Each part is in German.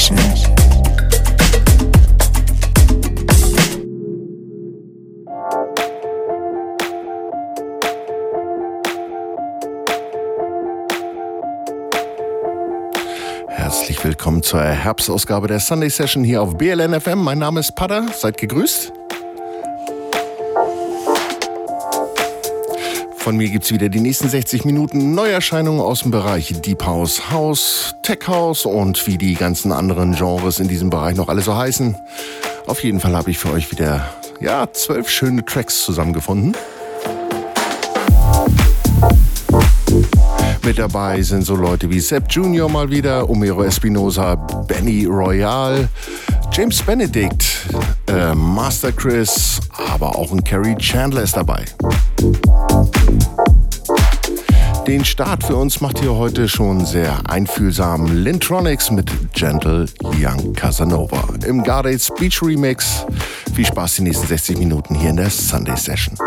Session. Herzlich willkommen zur Herbstausgabe der Sunday Session hier auf BLN FM. Mein Name ist Pada, seid gegrüßt. Von mir gibt es wieder die nächsten 60 Minuten Neuerscheinungen aus dem Bereich Deep House, House, Tech House und wie die ganzen anderen Genres in diesem Bereich noch alle so heißen. Auf jeden Fall habe ich für euch wieder ja, zwölf schöne Tracks zusammengefunden. Mit dabei sind so Leute wie Sepp Junior mal wieder, Omero Espinosa, Benny Royal, James Benedict, äh, Master Chris, aber auch ein Kerry Chandler ist dabei. Den Start für uns macht hier heute schon sehr einfühlsam Lintronics mit Gentle Young Casanova im Gardates Beach Remix. Viel Spaß die nächsten 60 Minuten hier in der Sunday Session.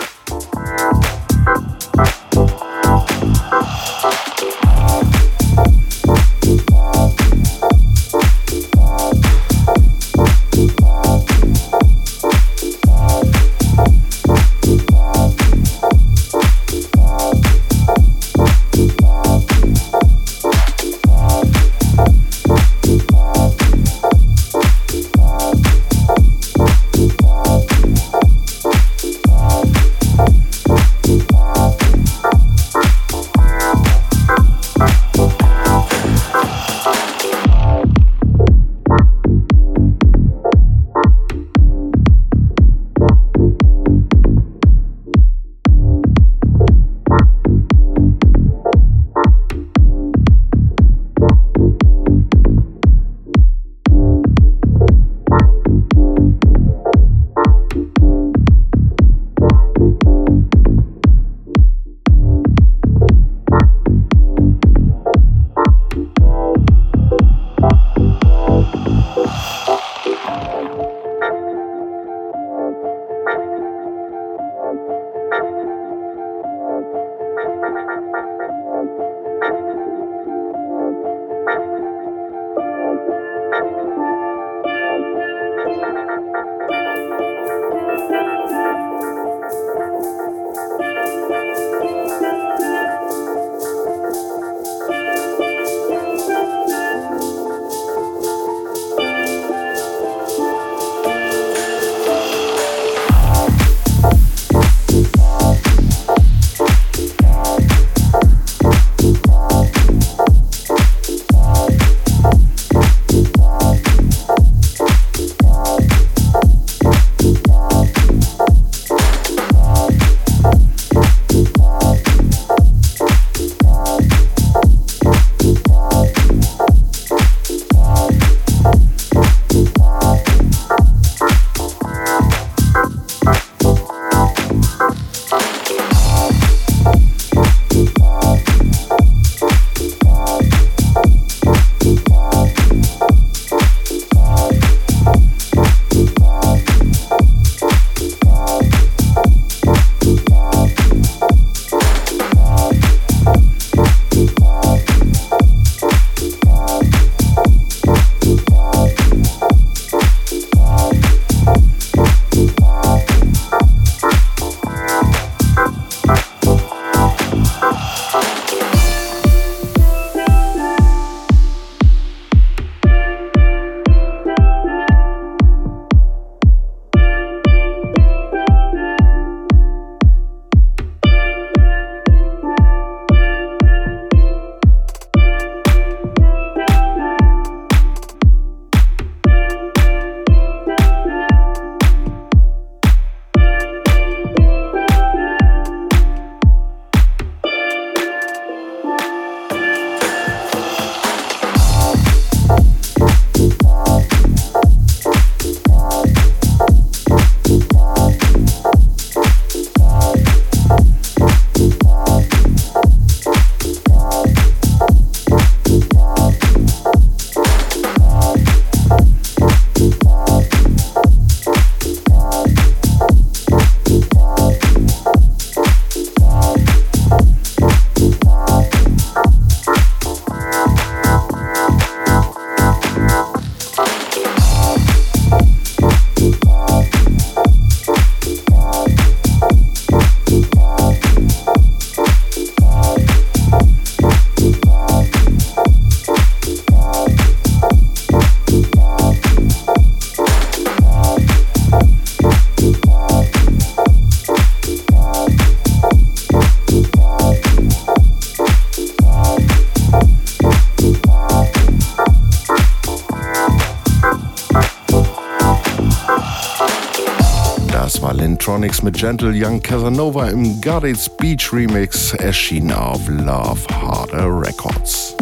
Electronics mit Gentle Young Casanova im It's Beach Remix erschienen auf Love Harder Records.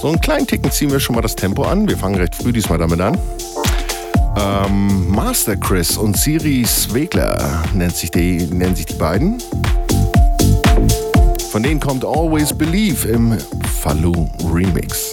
So einen kleinen Ticken ziehen wir schon mal das Tempo an. Wir fangen recht früh diesmal damit an. Ähm, Master Chris und Siri Swegler nennt sich die, nennen sich die beiden. Von denen kommt Always Believe im Fallu Remix.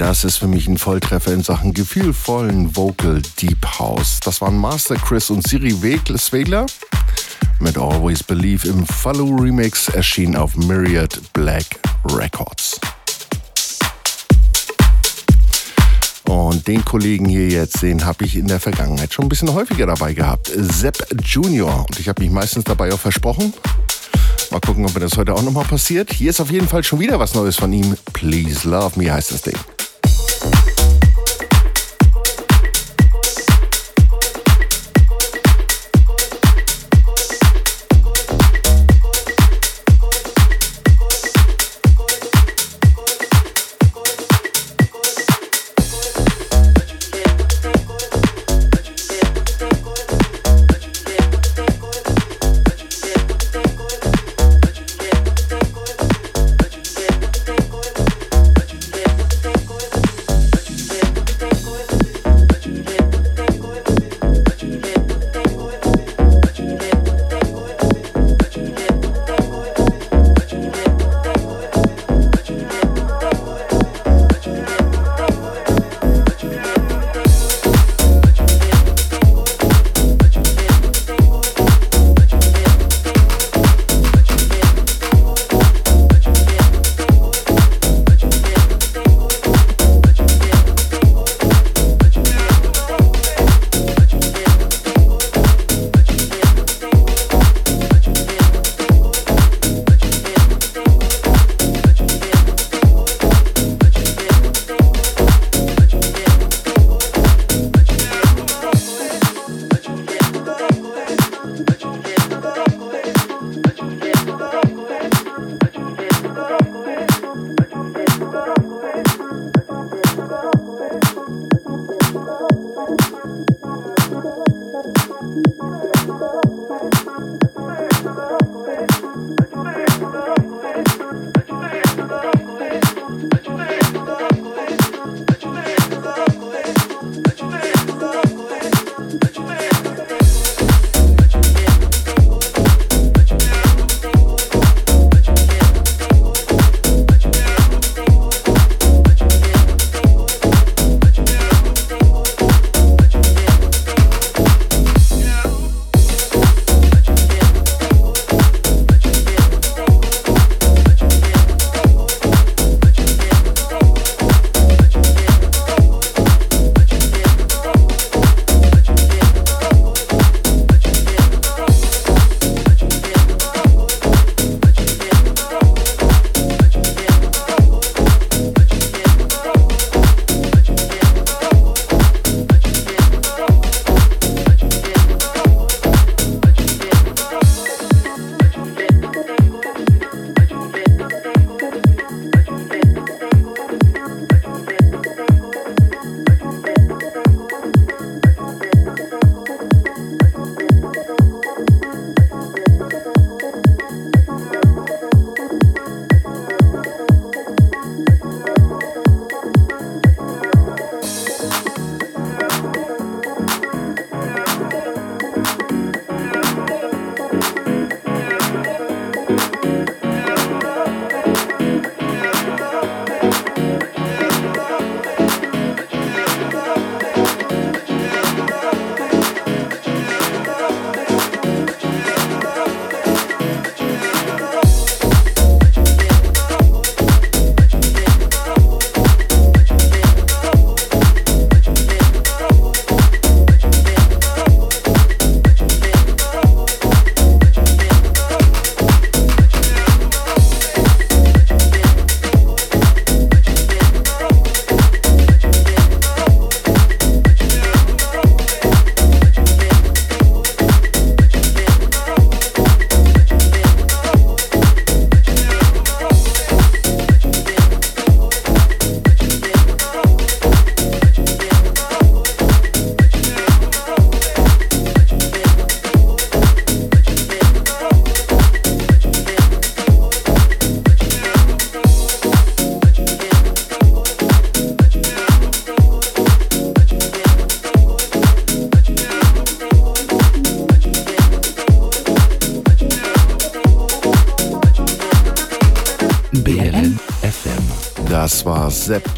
Das ist für mich ein Volltreffer in Sachen gefühlvollen Vocal Deep House. Das waren Master Chris und Siri Swegler mit Always Believe im Follow Remix erschien auf Myriad Black Records. Und den Kollegen hier jetzt, den habe ich in der Vergangenheit schon ein bisschen häufiger dabei gehabt. Sepp Junior. Und ich habe mich meistens dabei auch versprochen. Mal gucken, ob mir das heute auch nochmal passiert. Hier ist auf jeden Fall schon wieder was Neues von ihm. Please Love Me heißt das Ding.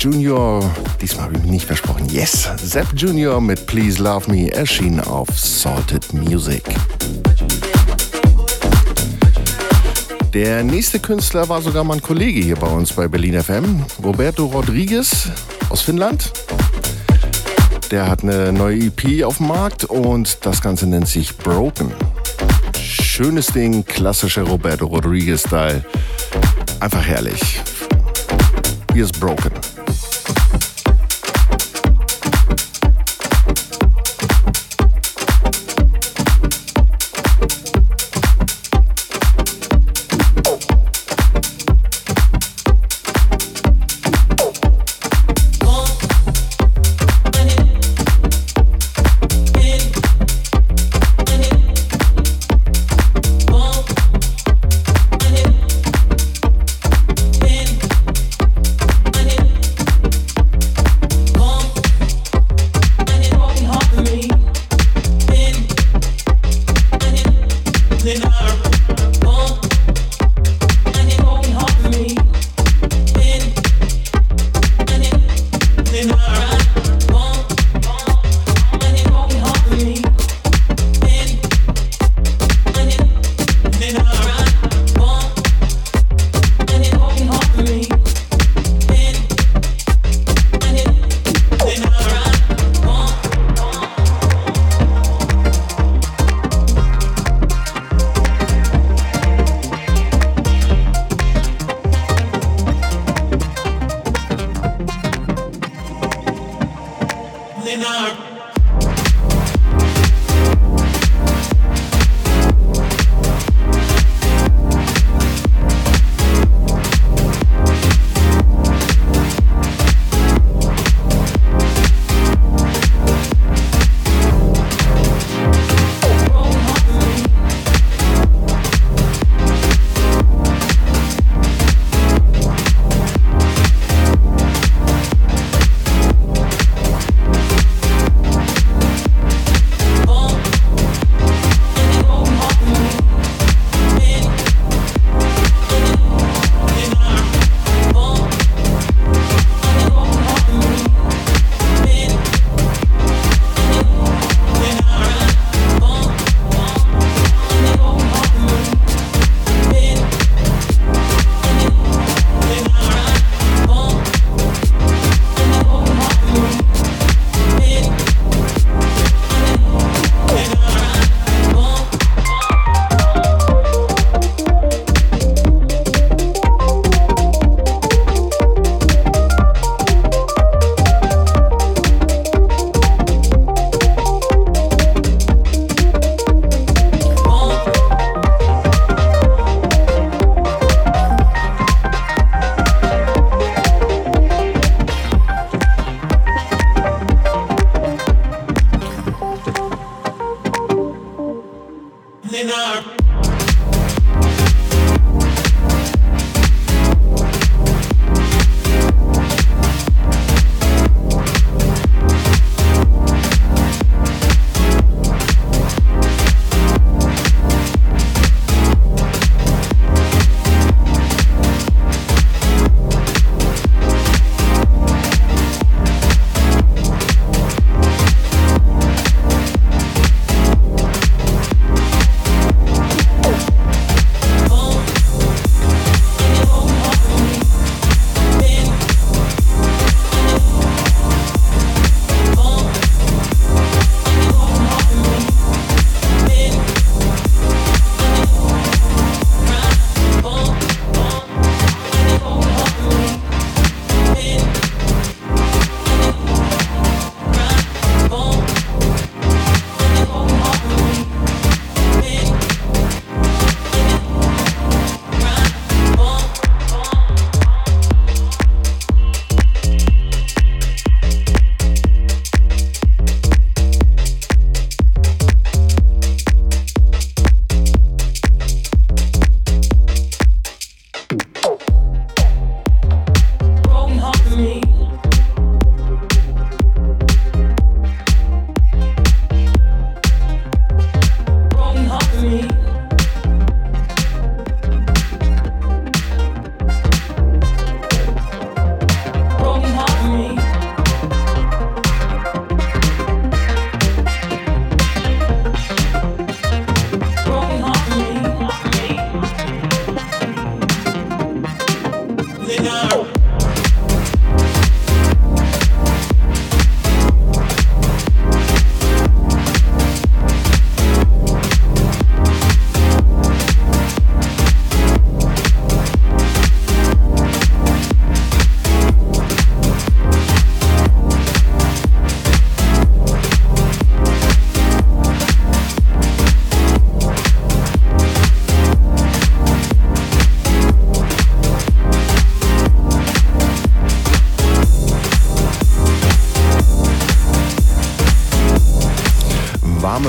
Junior. Diesmal habe ich mich nicht versprochen. Yes, Sepp Junior mit Please Love Me erschien auf Salted Music. Der nächste Künstler war sogar mein Kollege hier bei uns bei Berlin FM, Roberto Rodriguez aus Finnland. Der hat eine neue EP auf dem Markt und das Ganze nennt sich Broken. Schönes Ding, klassischer Roberto Rodriguez-Style. Einfach herrlich. Hier ist Broken.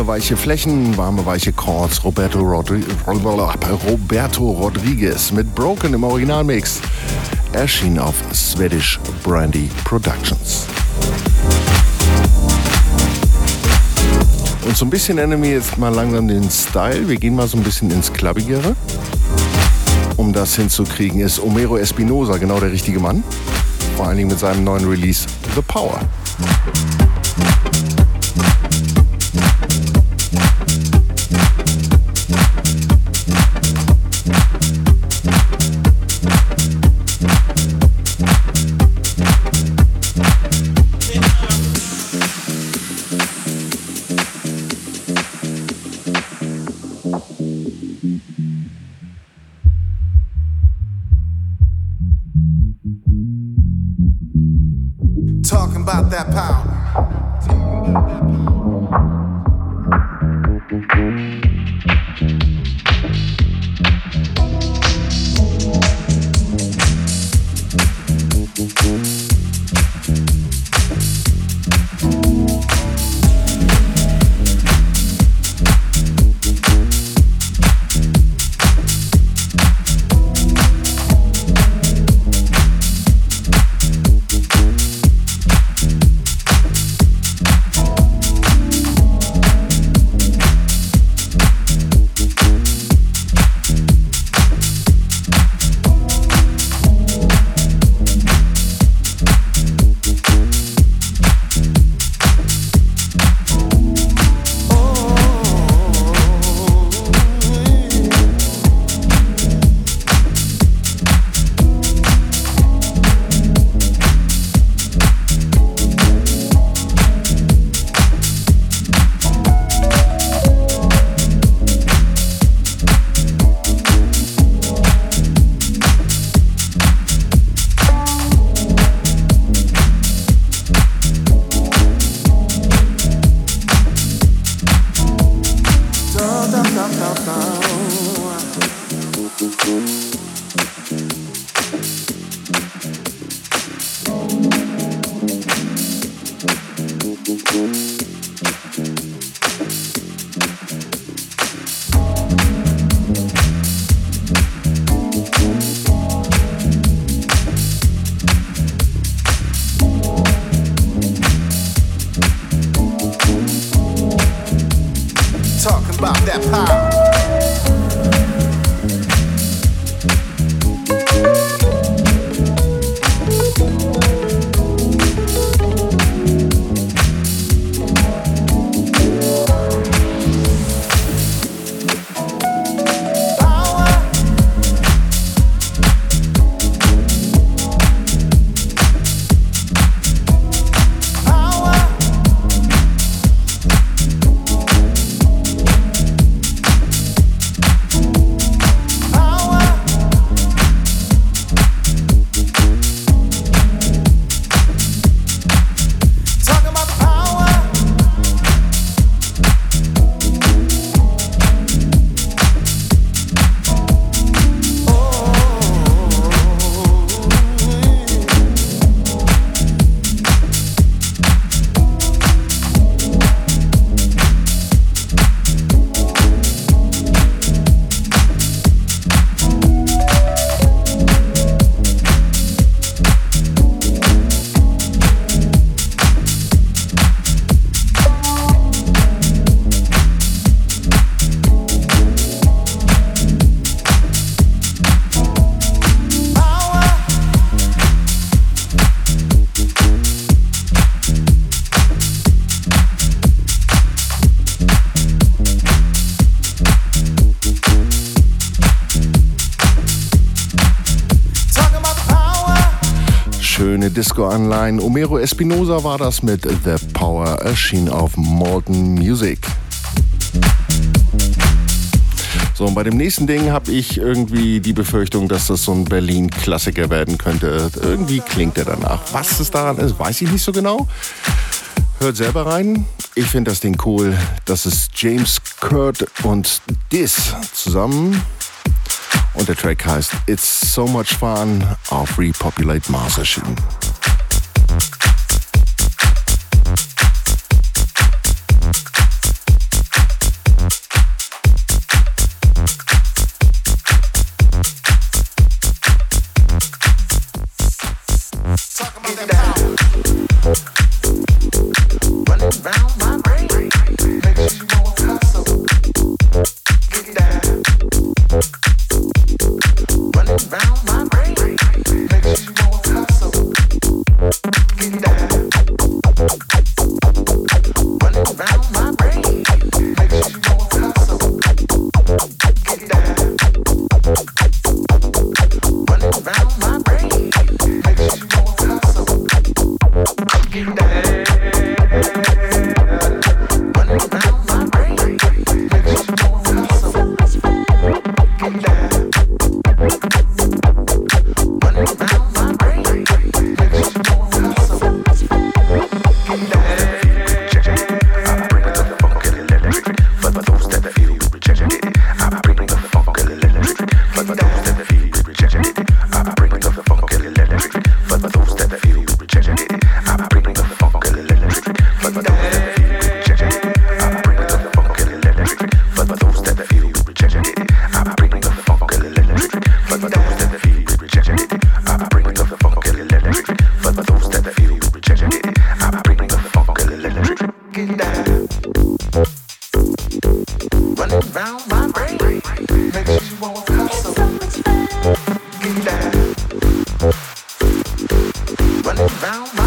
Weiche Flächen, warme, weiche Chords. Roberto, Rodri Roberto Rodriguez mit Broken im Originalmix erschien auf Swedish Brandy Productions. Und so ein bisschen ändern wir jetzt mal langsam den Style. Wir gehen mal so ein bisschen ins Clubbigere. Um das hinzukriegen, ist Omero Espinosa genau der richtige Mann. Vor allen Dingen mit seinem neuen Release The Power. Disco Online. Omero Espinosa war das mit The Power, erschien auf Molten Music. So, und bei dem nächsten Ding habe ich irgendwie die Befürchtung, dass das so ein Berlin-Klassiker werden könnte. Irgendwie klingt er danach. Was es daran ist, weiß ich nicht so genau. Hört selber rein. Ich finde das Ding cool. Das ist James Kurt und Dis zusammen. Und der Track heißt It's So Much Fun auf Repopulate Mars erschienen. Ding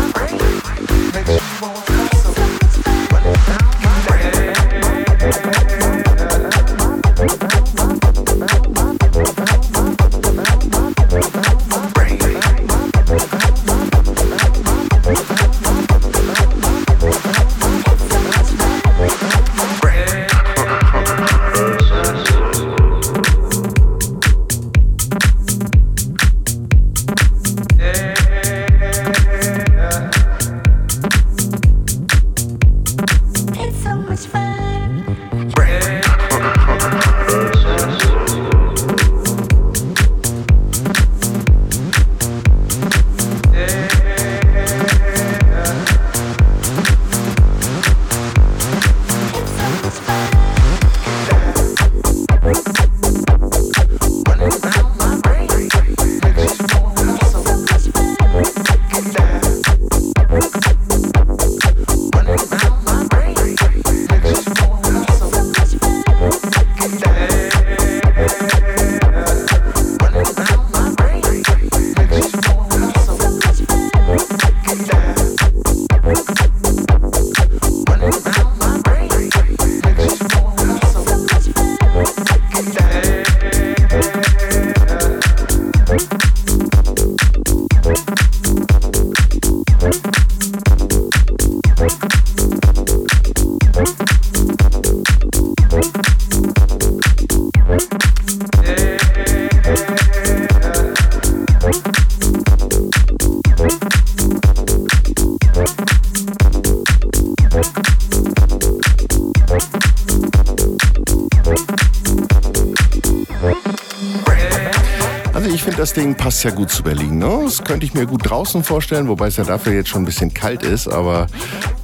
ja gut zu Berlin. Ne? Das könnte ich mir gut draußen vorstellen, wobei es ja dafür jetzt schon ein bisschen kalt ist. Aber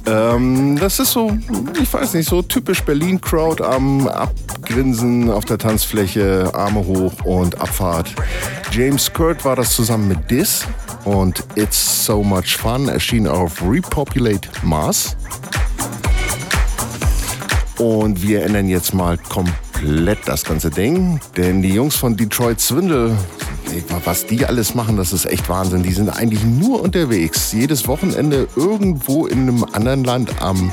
ähm, das ist so, ich weiß nicht, so typisch Berlin-Crowd am Abgrinsen auf der Tanzfläche, Arme hoch und Abfahrt. James Kurt war das zusammen mit Dis und It's So Much Fun erschien auf Repopulate Mars. Und wir ändern jetzt mal komplett das ganze Ding, denn die Jungs von Detroit Swindle was die alles machen, das ist echt Wahnsinn. Die sind eigentlich nur unterwegs. Jedes Wochenende irgendwo in einem anderen Land am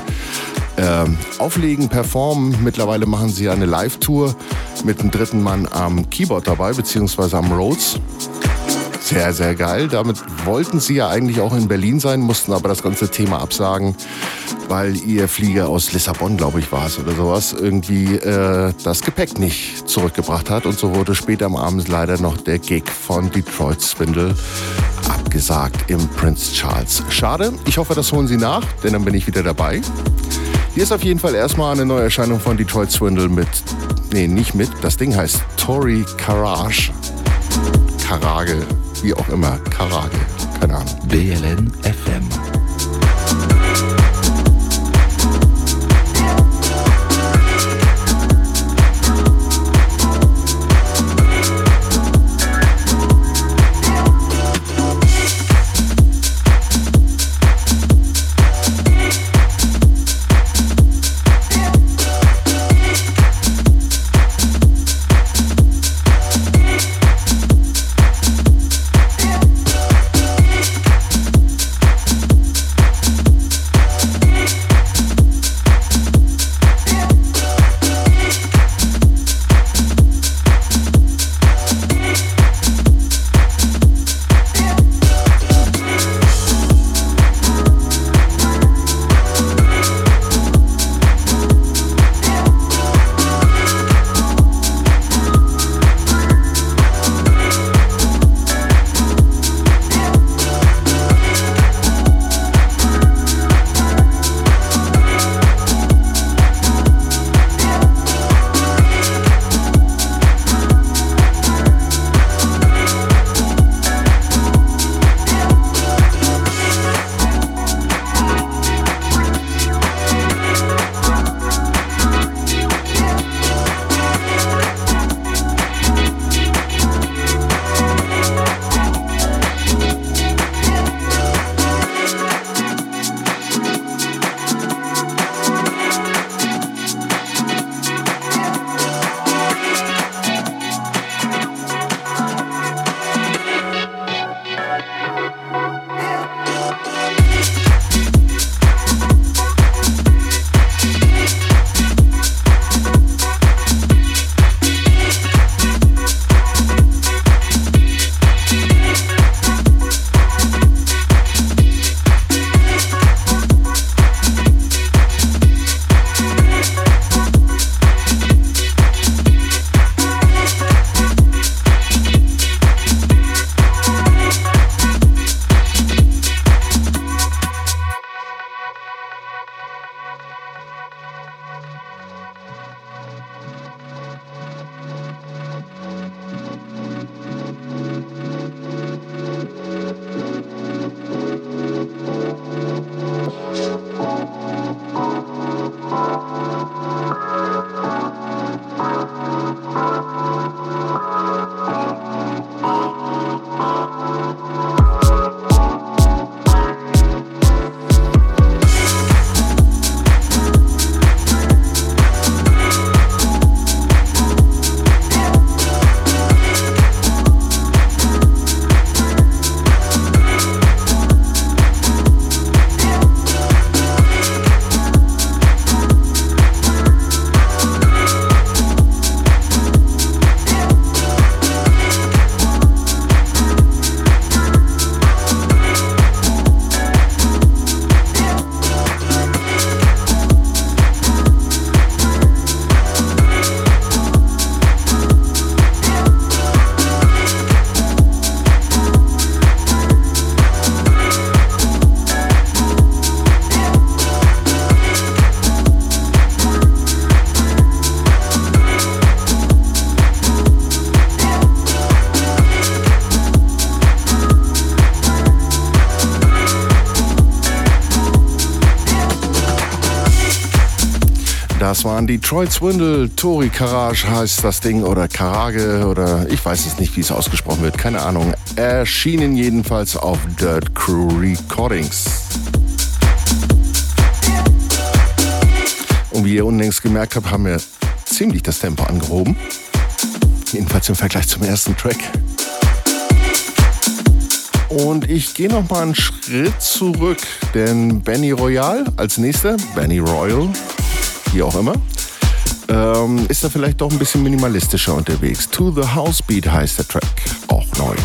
äh, Auflegen, performen. Mittlerweile machen sie eine Live-Tour mit einem dritten Mann am Keyboard dabei, beziehungsweise am Rhodes. Sehr, sehr geil. Damit wollten sie ja eigentlich auch in Berlin sein, mussten aber das ganze Thema absagen, weil ihr Flieger aus Lissabon, glaube ich, war es oder sowas, irgendwie äh, das Gepäck nicht zurückgebracht hat. Und so wurde später am Abend leider noch der Gig von Detroit Swindle abgesagt im Prince Charles. Schade, ich hoffe, das holen sie nach, denn dann bin ich wieder dabei. Hier ist auf jeden Fall erstmal eine neue Erscheinung von Detroit Swindle mit, nee, nicht mit, das Ding heißt Tori Karage. Karage, wie auch immer, Karage, keine Ahnung. BLN FM. Waren Detroit Swindle, Tori Karage heißt das Ding oder Karage oder ich weiß es nicht, wie es ausgesprochen wird, keine Ahnung. Erschienen jedenfalls auf Dirt Crew Recordings. Und wie ihr unlängst gemerkt habt, haben wir ziemlich das Tempo angehoben. Jedenfalls im Vergleich zum ersten Track. Und ich gehe noch mal einen Schritt zurück, denn Benny Royal als nächster, Benny Royal, wie auch immer, ähm, ist da vielleicht doch ein bisschen minimalistischer unterwegs. To the House Beat heißt der Track, auch neu.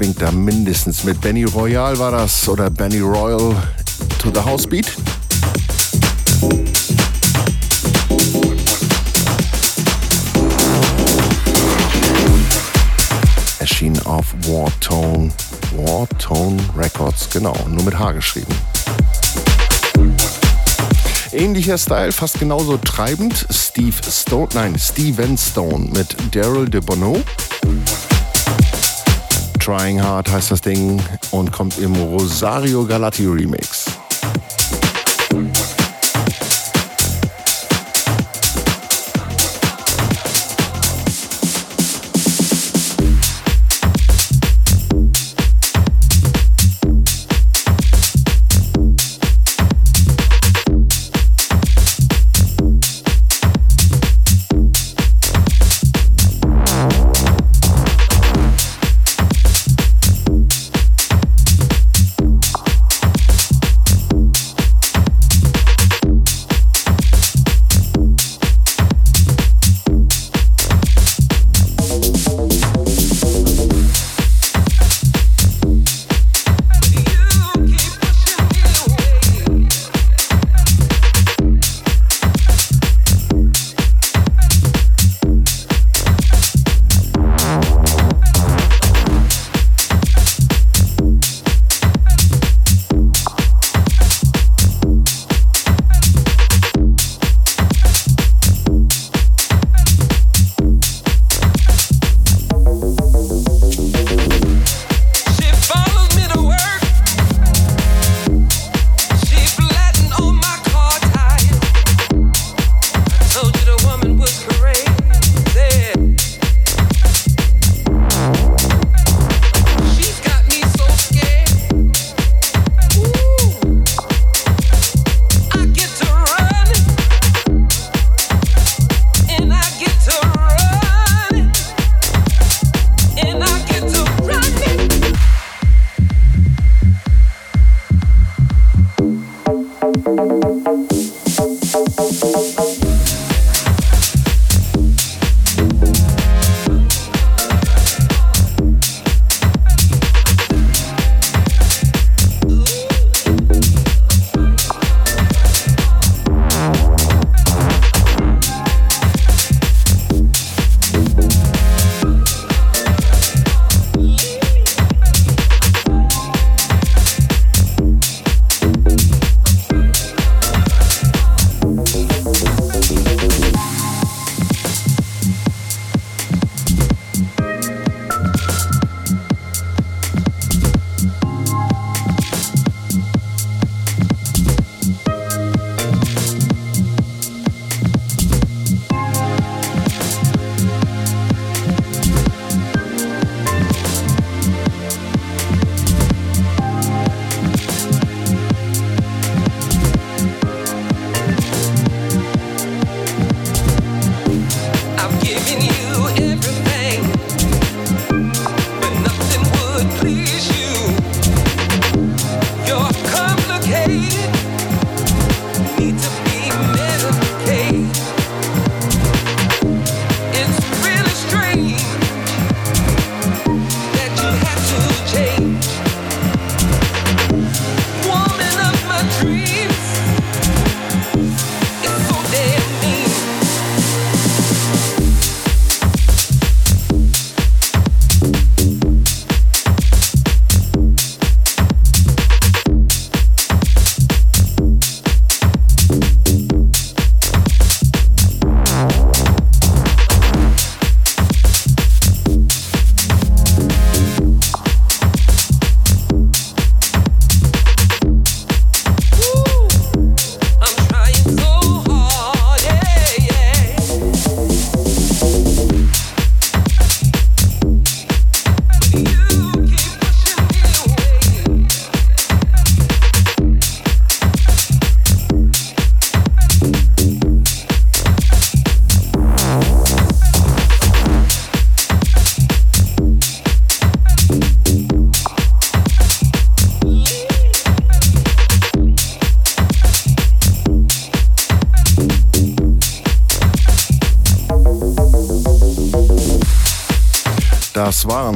Schwingt da mindestens mit. Benny Royal war das oder Benny Royal to the House Beat. Genau, nur mit H geschrieben. Ähnlicher Style, fast genauso treibend. Steve Stone, nein, Steven Stone mit Daryl de Bono. Trying Hard heißt das Ding und kommt im Rosario Galati Remix.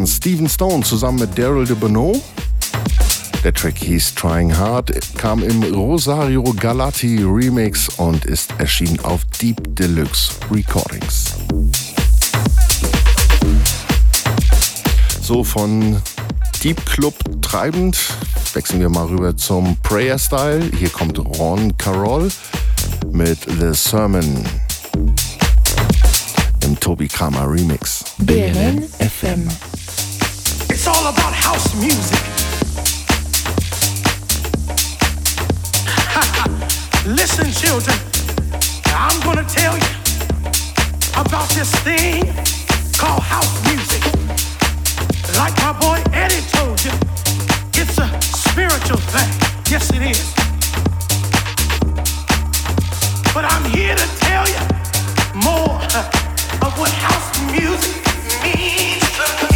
Waren Steven Stone zusammen mit Daryl de Bonneau. Der Track hieß Trying Hard, kam im Rosario Galati Remix und ist erschienen auf Deep Deluxe Recordings. So von Deep Club treibend wechseln wir mal rüber zum Prayer Style. Hier kommt Ron Carroll mit The Sermon im Tobi Kramer Remix. BNN FM. House music. Listen, children, I'm gonna tell you about this thing called house music. Like my boy Eddie told you, it's a spiritual thing. Yes, it is. But I'm here to tell you more of what house music means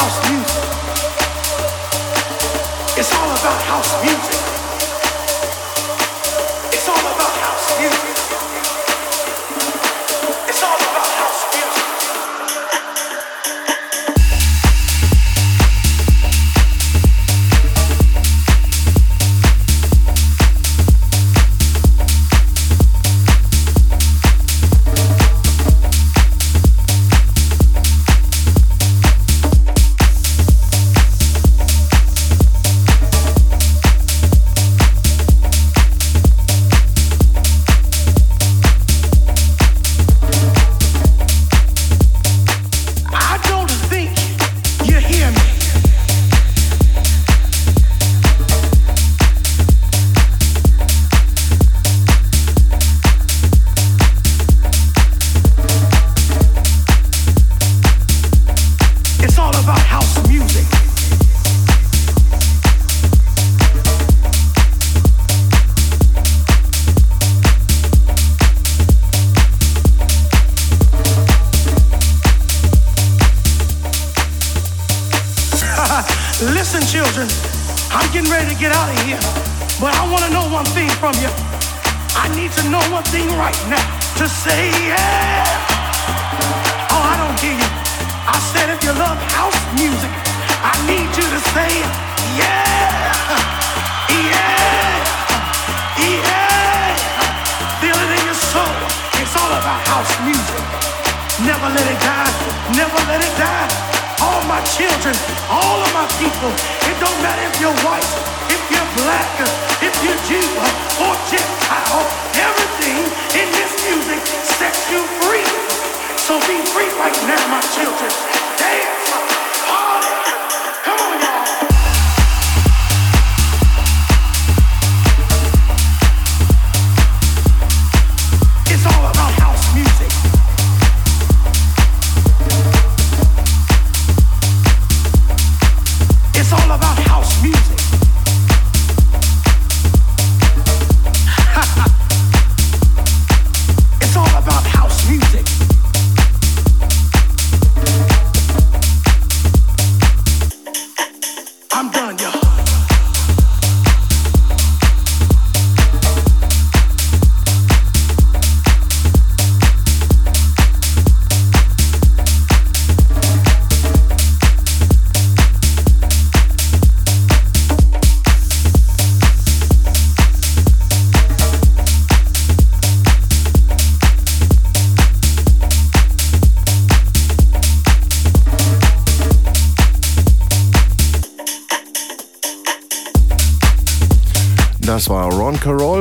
house music. It's all about house music.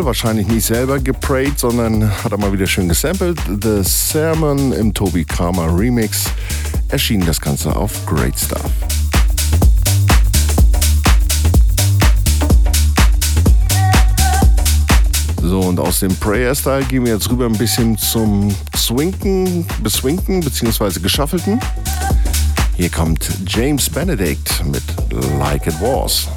Wahrscheinlich nicht selber geprayt, sondern hat er mal wieder schön gesampelt. The Sermon im Toby Karma Remix erschien das Ganze auf Great Stuff. So, und aus dem Prayer-Style gehen wir jetzt rüber ein bisschen zum Swinken, Beswinken bzw. Geschaffelten. Hier kommt James Benedict mit Like It Was.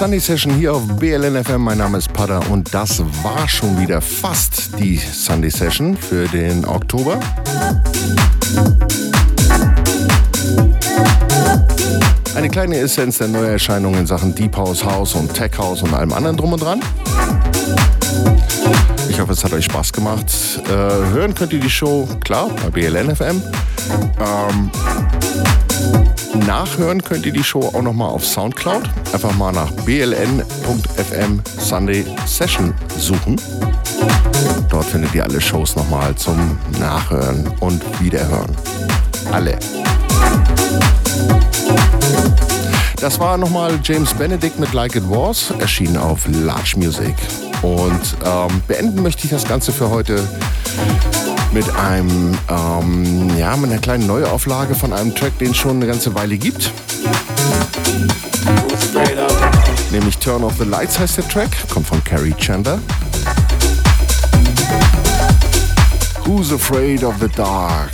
Sunday Session hier auf BLNFM. Mein Name ist Pada und das war schon wieder fast die Sunday Session für den Oktober. Eine kleine Essenz der Neuerscheinungen in Sachen Deep House, House und Tech House und allem anderen drum und dran. Ich hoffe, es hat euch Spaß gemacht. Äh, hören könnt ihr die Show, klar, bei BLN FM. Ähm, nachhören könnt ihr die Show auch nochmal auf Soundcloud. Einfach mal nach bln.fm Sunday Session suchen. Dort findet ihr alle Shows nochmal zum Nachhören und Wiederhören. Alle. Das war nochmal James Benedict mit Like It Was, erschienen auf Large Music. Und ähm, beenden möchte ich das Ganze für heute mit einem, ähm, ja, mit einer kleinen Neuauflage von einem Track, den es schon eine ganze Weile gibt. Nämlich Turn Off the Lights heißt der Track, kommt von Carrie Chandler. Who's Afraid of the Dark?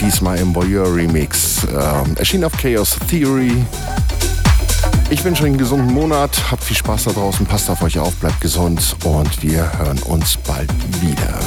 Diesmal im Voyeur Remix. Ähm, erschien auf Chaos Theory. Ich wünsche euch einen gesunden Monat. Habt viel Spaß da draußen. Passt auf euch auf, bleibt gesund und wir hören uns bald wieder.